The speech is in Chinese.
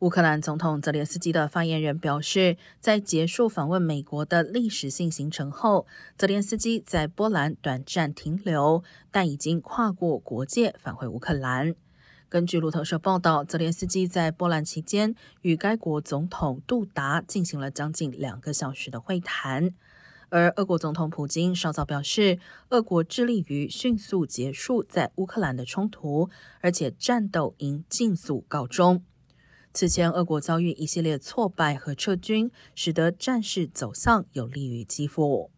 乌克兰总统泽连斯基的发言人表示，在结束访问美国的历史性行程后，泽连斯基在波兰短暂停留，但已经跨过国界返回乌克兰。根据路透社报道，泽连斯基在波兰期间与该国总统杜达进行了将近两个小时的会谈。而俄国总统普京稍早表示，俄国致力于迅速结束在乌克兰的冲突，而且战斗应尽速告终。此前，俄国遭遇一系列挫败和撤军，使得战事走向有利于基辅。